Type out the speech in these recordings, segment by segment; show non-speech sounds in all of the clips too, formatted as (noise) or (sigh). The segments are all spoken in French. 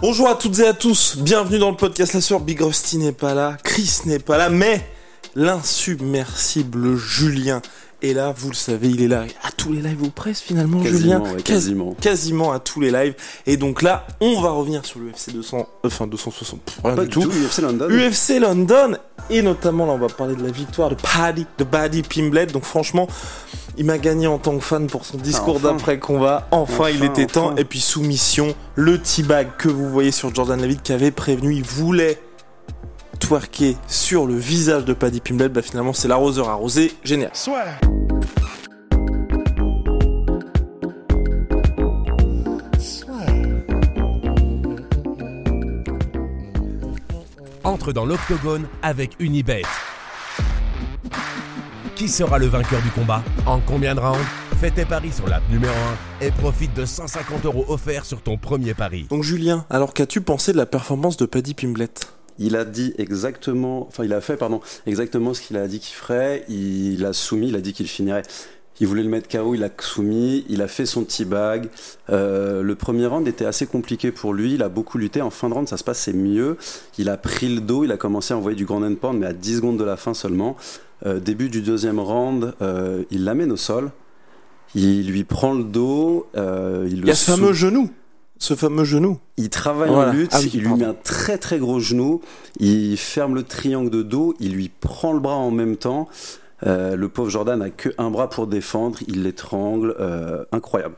Bonjour à toutes et à tous, bienvenue dans le podcast La Sœur. Big Rusty n'est pas là, Chris n'est pas là, mais l'insubmersible Julien est là, vous le savez, il est là à tous les lives ou presque finalement, Quasiment, Julien ouais, quasiment. quasiment à tous les lives. Et donc là, on va revenir sur l'UFC 200, enfin 260, pff, rien Pas du tout. tout, UFC London. UFC London et notamment là on va parler de la victoire de Paddy de Paddy Pimblett donc franchement il m'a gagné en tant que fan pour son discours enfin. d'après combat. Enfin, il Enfin, était temps et puis soumission. Le T-bag que vous voyez sur Jordan Levitt qui avait prévenu il voulait twerker sur le visage de Paddy Pimblett bah finalement c'est l'arroseur arrosé. Génial. Entre dans l'octogone avec Unibet. Qui sera le vainqueur du combat En combien de rounds Fais tes paris sur l'app numéro 1 et profite de 150 euros offerts sur ton premier pari. donc Julien alors qu'as-tu pensé de la performance de Paddy Pimblett Il a dit exactement, enfin il a fait pardon, exactement ce qu'il a dit qu'il ferait. Il a soumis, il a dit qu'il finirait. Il voulait le mettre KO, il a soumis, il a fait son petit bag. Euh, le premier round était assez compliqué pour lui, il a beaucoup lutté. En fin de round, ça se passait mieux. Il a pris le dos, il a commencé à envoyer du grand end pound, mais à 10 secondes de la fin seulement. Euh, début du deuxième round, euh, il l'amène au sol. Il lui prend le dos. euh, il le y a ce fameux genou ce fameux genou Il travaille Voilà. en lutte, Ah oui, il lui pardon. met un très très gros genou, il ferme le triangle de dos, il lui prend le bras en même temps. Euh, le pauvre Jordan n'a que un bras pour défendre, il l'étrangle, euh, incroyable.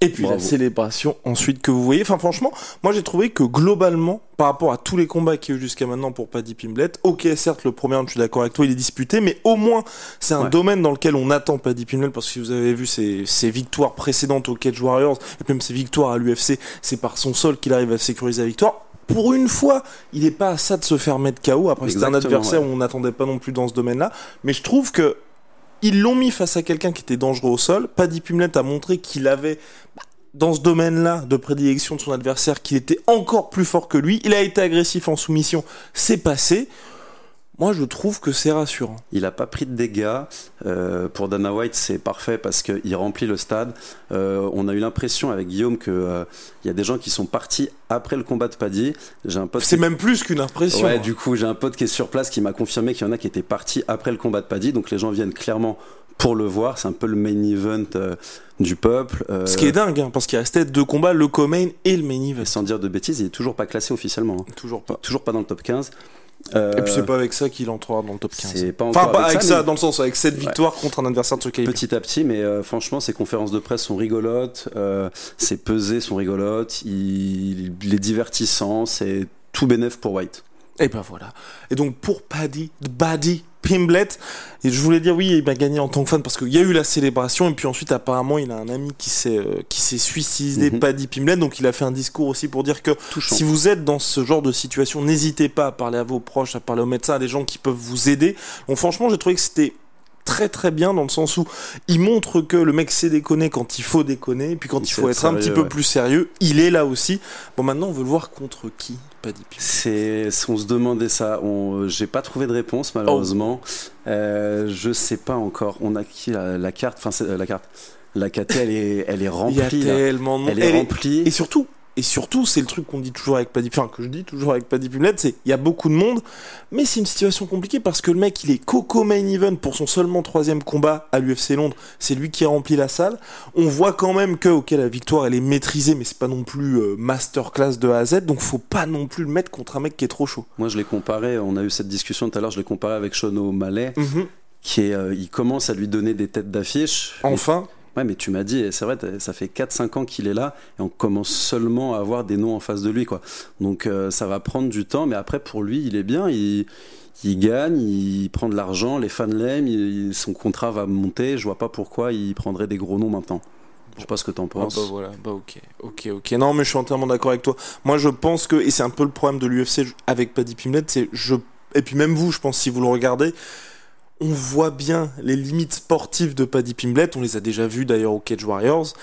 Et puis la célébration ensuite que vous voyez. Enfin franchement, moi j'ai trouvé que globalement, par rapport à tous les combats qu'il y a eu jusqu'à maintenant pour Paddy Pimblett, ok certes le premier je suis d'accord avec toi, il est disputé, mais au moins c'est un Ouais. domaine dans lequel on attend Paddy Pimblett parce que si vous avez vu ses, ses victoires précédentes au Cage Warriors et même ses victoires à l'UFC, c'est par son sol qu'il arrive à sécuriser la victoire. Pour une fois, il est pas à ça de se faire mettre KO. Après, c'était un adversaire ouais. où on n'attendait pas non plus dans ce domaine-là. Mais je trouve que ils l'ont mis face à quelqu'un qui était dangereux au sol. Paddy Pimblett a montré qu'il avait dans ce domaine-là de prédilection de son adversaire qu'il était encore plus fort que lui. Il a été agressif en soumission, c'est passé. Moi, je trouve que c'est rassurant. Il n'a pas pris de dégâts. Euh, pour Dana White, c'est parfait parce qu'il remplit le stade. Euh, on a eu l'impression avec Guillaume qu'il y a des gens qui sont partis après le combat de Paddy. J'ai un pote C'est qui- même plus qu'une impression. Ouais, du coup, j'ai un pote qui est sur place qui m'a confirmé qu'il y en a qui étaient partis après le combat de Paddy. Donc les gens viennent clairement pour le voir. C'est un peu le main event euh, du peuple. Euh, Ce qui est dingue, hein, parce qu'il restait deux combats, le co-main et le main event. et sans dire de bêtises, il est toujours pas classé officiellement. hein. Toujours pas. Toujours pas dans le top 15. Euh, Et puis c'est pas avec ça qu'il entrera dans le top 15. c'est pas Enfin, pas avec ça, mais dans le sens, avec cette victoire contre un adversaire de ce calibre. petit à petit, mais euh, franchement, ses conférences de presse sont rigolotes, euh, ses pesées sont rigolotes, il, il est divertissant, c'est tout bénef pour White. Et ben voilà. Et donc pour Paddy, Paddy Pimblett, et je voulais dire oui, il m'a gagné en tant que fan parce qu'il y a eu la célébration et puis ensuite apparemment il a un ami qui s'est euh, qui s'est suicidé, Mhm. Paddy Pimblett, donc il a fait un discours aussi pour dire que Touchant. si vous êtes dans ce genre de situation, n'hésitez pas à parler à vos proches, à parler aux médecins, à des gens qui peuvent vous aider. Donc franchement, j'ai trouvé que c'était très très bien dans le sens où il montre que le mec sait déconner quand il faut déconner et puis quand il, Il faut être un petit peu plus sérieux, il est là aussi. Bon maintenant on veut le voir contre qui? C'est, on se demandait ça. On, j'ai pas trouvé de réponse malheureusement. Euh, je sais pas encore. On a qui la, la carte Enfin, euh, la carte. La KT, elle est, elle est Il y a remplie. tellement de monde. Elle est Elle est- remplie. Et surtout, et surtout, c'est le truc qu'on dit toujours avec Paddy, enfin que je dis toujours avec Paddy Pimblett, c'est il y a beaucoup de monde, mais c'est une situation compliquée parce que le mec il est coco main event pour son seulement troisième combat à l'UFC Londres, c'est lui qui a rempli la salle. On voit quand même que ok la victoire elle est maîtrisée, mais c'est pas non plus euh, masterclass de A à Z, donc faut pas non plus le mettre contre un mec qui est trop chaud. Moi, je l'ai comparé. On a eu cette discussion tout à l'heure. Je l'ai comparé avec Sean O'Malley, qui est, euh, il commence à lui donner des têtes d'affiche. Enfin, Ouais, mais tu m'as dit, c'est vrai, ça fait 4-5 ans qu'il est là, et on commence seulement à avoir des noms en face de lui, quoi. Donc euh, ça va prendre du temps, mais après, pour lui, il est bien, il, gagne, il prend de l'argent, les fans l'aiment, son contrat va monter, je vois pas pourquoi il prendrait des gros noms maintenant. Je sais pas ce que t'en Ah penses. bah voilà, bah ok, ok, ok. Non, mais je suis entièrement d'accord avec toi. Moi, je pense que, et c'est un peu le problème de l'UFC avec Paddy Pimlet, c'est je, et puis même vous, je pense, si vous le regardez, on voit bien les limites sportives de Paddy Pimlet. On les a déjà vues d'ailleurs au Cage Warriors.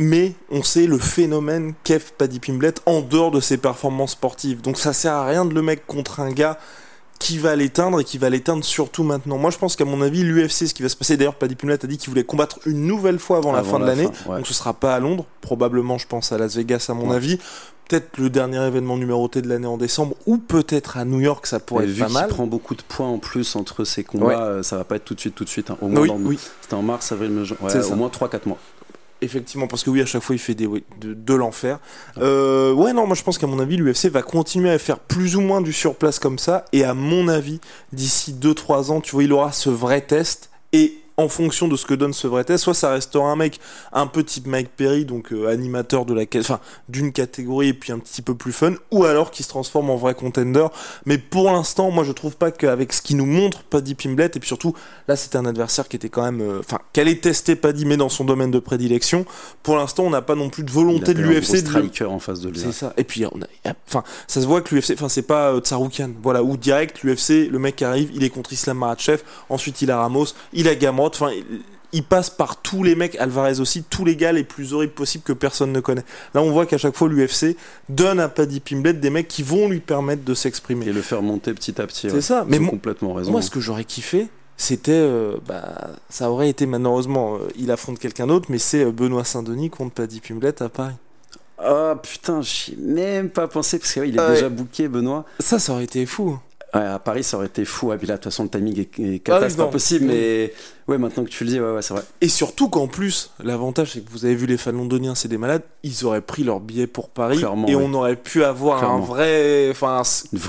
Mais on sait le phénomène qu'est Paddy Pimlet en dehors de ses performances sportives. Donc ça sert à rien de le mettre contre un gars qui va l'éteindre et qui va l'éteindre surtout maintenant. Moi je pense qu'à mon avis l'UFC ce qui va se passer d'ailleurs Paddy Pimlet a dit qu'il voulait combattre une nouvelle fois avant, la fin de la l'année. ouais. Donc ce sera pas à Londres, probablement je pense à Las Vegas à mon Ouais. avis. Peut-être le dernier événement numéroté de l'année en décembre ou peut-être à New York ça pourrait Et être vu pas mal. prend beaucoup de points en plus entre ces combats, Ouais. euh, ça va pas être tout de suite, tout de suite. hein. Au moins, Oui, dans- oui, c'était en mars, avril, mai. Ouais, au moins 3-4 mois. effectivement, parce que oui, à chaque fois il fait des, de l'enfer. Euh, ouais, non, moi je pense qu'à mon avis l'UFC va continuer à faire plus ou moins du surplace comme ça, et à mon avis, d'ici 2-3 ans, tu vois, il aura ce vrai test, et en fonction de ce que donne ce vrai test, soit ça restera un mec un peu type Mike Perry, donc euh, animateur de la, enfin, d'une catégorie et puis un petit peu plus fun, ou alors qui se transforme en vrai contender. Mais pour l'instant, moi je trouve pas qu'avec ce qu'il nous montre Paddy Pimblet, et puis surtout là c'était un adversaire qui était quand même, euh, enfin, qu'elle est testé Paddy, mais dans son domaine de prédilection. Pour l'instant, on n'a pas non plus de volonté de l'UFC de striker en face de lui. c'est ça. Et puis, on a, enfin, ça se voit que l'UFC, enfin, c'est pas euh, Tsaroukian. Voilà, où direct, l'UFC, le mec arrive, il est contre Islam Makhachev, ensuite il a Ramos, il a Gamrot, enfin, il, il passe par tous les mecs, Alvarez aussi, tous les gars les plus horribles possibles que personne ne connaît. Là, on voit qu'à chaque fois, l'UFC donne à Paddy Pimblet des mecs qui vont lui permettre de s'exprimer. Et le faire monter petit à petit. C'est ouais. ça. Ils Mais complètement raison. Moi, ce que j'aurais kiffé, c'était, euh, bah, ça aurait été malheureusement, euh, il affronte quelqu'un d'autre, mais c'est euh, Benoît Saint-Denis contre Paddy Pimblet à Paris. Ah putain, j'y ai même pas pensé parce qu'il est Ouais. déjà booké, Benoît. Ça, ça aurait été fou. Ouais, à Paris, ça aurait été fou. Et puis là, de toute façon, le timing est, est Ah oui, cata, c'est pas possible. Oui. Mais ouais, maintenant que tu le dis, ouais, ouais, c'est vrai. Et surtout qu'en plus, l'avantage c'est que vous avez vu les fans londoniens, c'est des malades, ils auraient pris leur billet pour Paris Clairement, et on aurait pu avoir Clairement. un vrai, enfin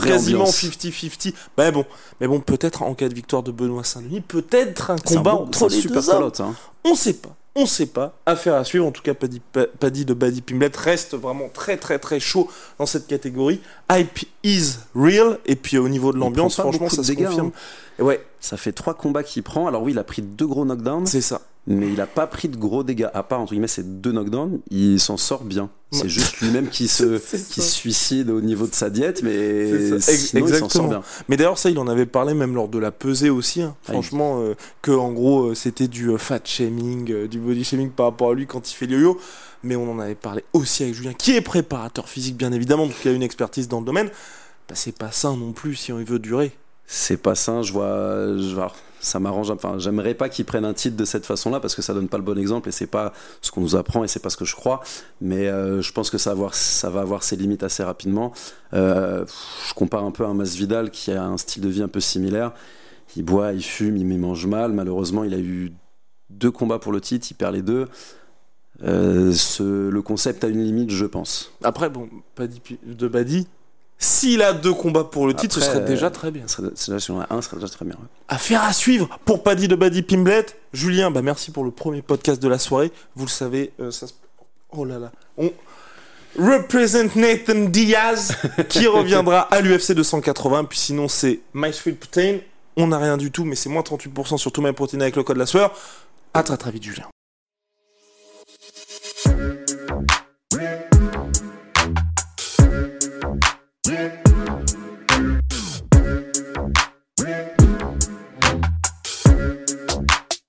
quasiment ambiance. 50-50. Mais bon, mais bon, peut-être en cas de victoire de Benoît Saint-Denis, peut-être un combat entre un les super deux hommes. hein. On sait pas. On sait pas. Affaire à suivre. En tout cas, Paddy, Pa- Paddy de Buddy Pimblet reste vraiment très très très chaud dans cette catégorie. Hype is real. Et puis au niveau de l'ambiance, pas franchement, ça se dégâts, confirme. hein. Et ouais, Ça fait trois combats qu'il prend. Alors oui, il a pris deux gros knockdowns, c'est ça. Mais il a pas pris de gros dégâts. À part entre guillemets ces deux knockdowns, il s'en sort bien. C'est Ouais. juste lui-même qui (laughs) se qui suicide au niveau de sa diète, mais C'est ça. Ex- sinon il s'en sort exactement. bien. Mais d'ailleurs, ça, il en avait parlé même lors de la pesée aussi. hein. Ah, Franchement, euh, que en gros, euh, c'était du euh, fat shaming, euh, du body shaming par rapport à lui quand il fait le yo-yo. Mais on en avait parlé aussi avec Julien, qui est préparateur physique, bien évidemment, donc il a une expertise dans le domaine. Bah, c'est pas sain non plus si on veut durer. C'est pas sain, je vois, je vois ça m'arrange. Enfin, j'aimerais pas qu'ils prennent un titre de cette façon-là parce que ça donne pas le bon exemple et c'est pas ce qu'on nous apprend et c'est pas ce que je crois. Mais euh, je pense que ça va avoir, ses limites assez rapidement. Euh, je compare un peu à un Masvidal qui a un style de vie un peu similaire. Il boit, il fume, il mange mal. Malheureusement, il a eu deux combats pour le titre, il perd les deux. Euh, le concept a une limite, je pense. Après, bon, Pi- de Badi, s'il a deux combats pour le titre, ce Après, serait déjà euh, très bien. Ce serait- Déjà, si on en a un, ce serait déjà très bien. ouais. Affaire à suivre pour Paddy de Paddy Pimblet. Julien, bah merci pour le premier podcast de la soirée. Vous le savez, euh, ça se... Oh là là. On represent Nathan Diaz (laughs) qui reviendra à l'UFC 280. Puis sinon, c'est My Sweet Protein. On n'a rien du tout, mais c'est moins 38% sur tout My Protein avec le code la sueur. À très très vite, Julien.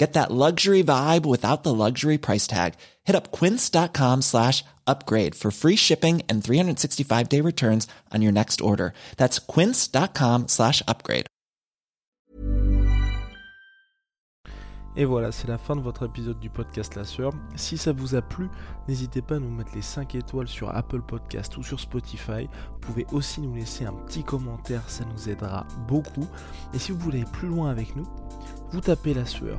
Get that luxury vibe without the luxury price tag. Hit up quince.com slash upgrade for free shipping and 365 day returns on your next order. That's quince.com slash upgrade. Et voilà, c'est la fin de votre épisode du podcast La Sœur. Si ça vous a plu, n'hésitez pas à nous mettre les 5 étoiles sur Apple Podcast ou sur Spotify. Vous pouvez aussi nous laisser un petit commentaire, ça nous aidera beaucoup. Et si vous voulez aller plus loin avec nous, vous tapez La Sueur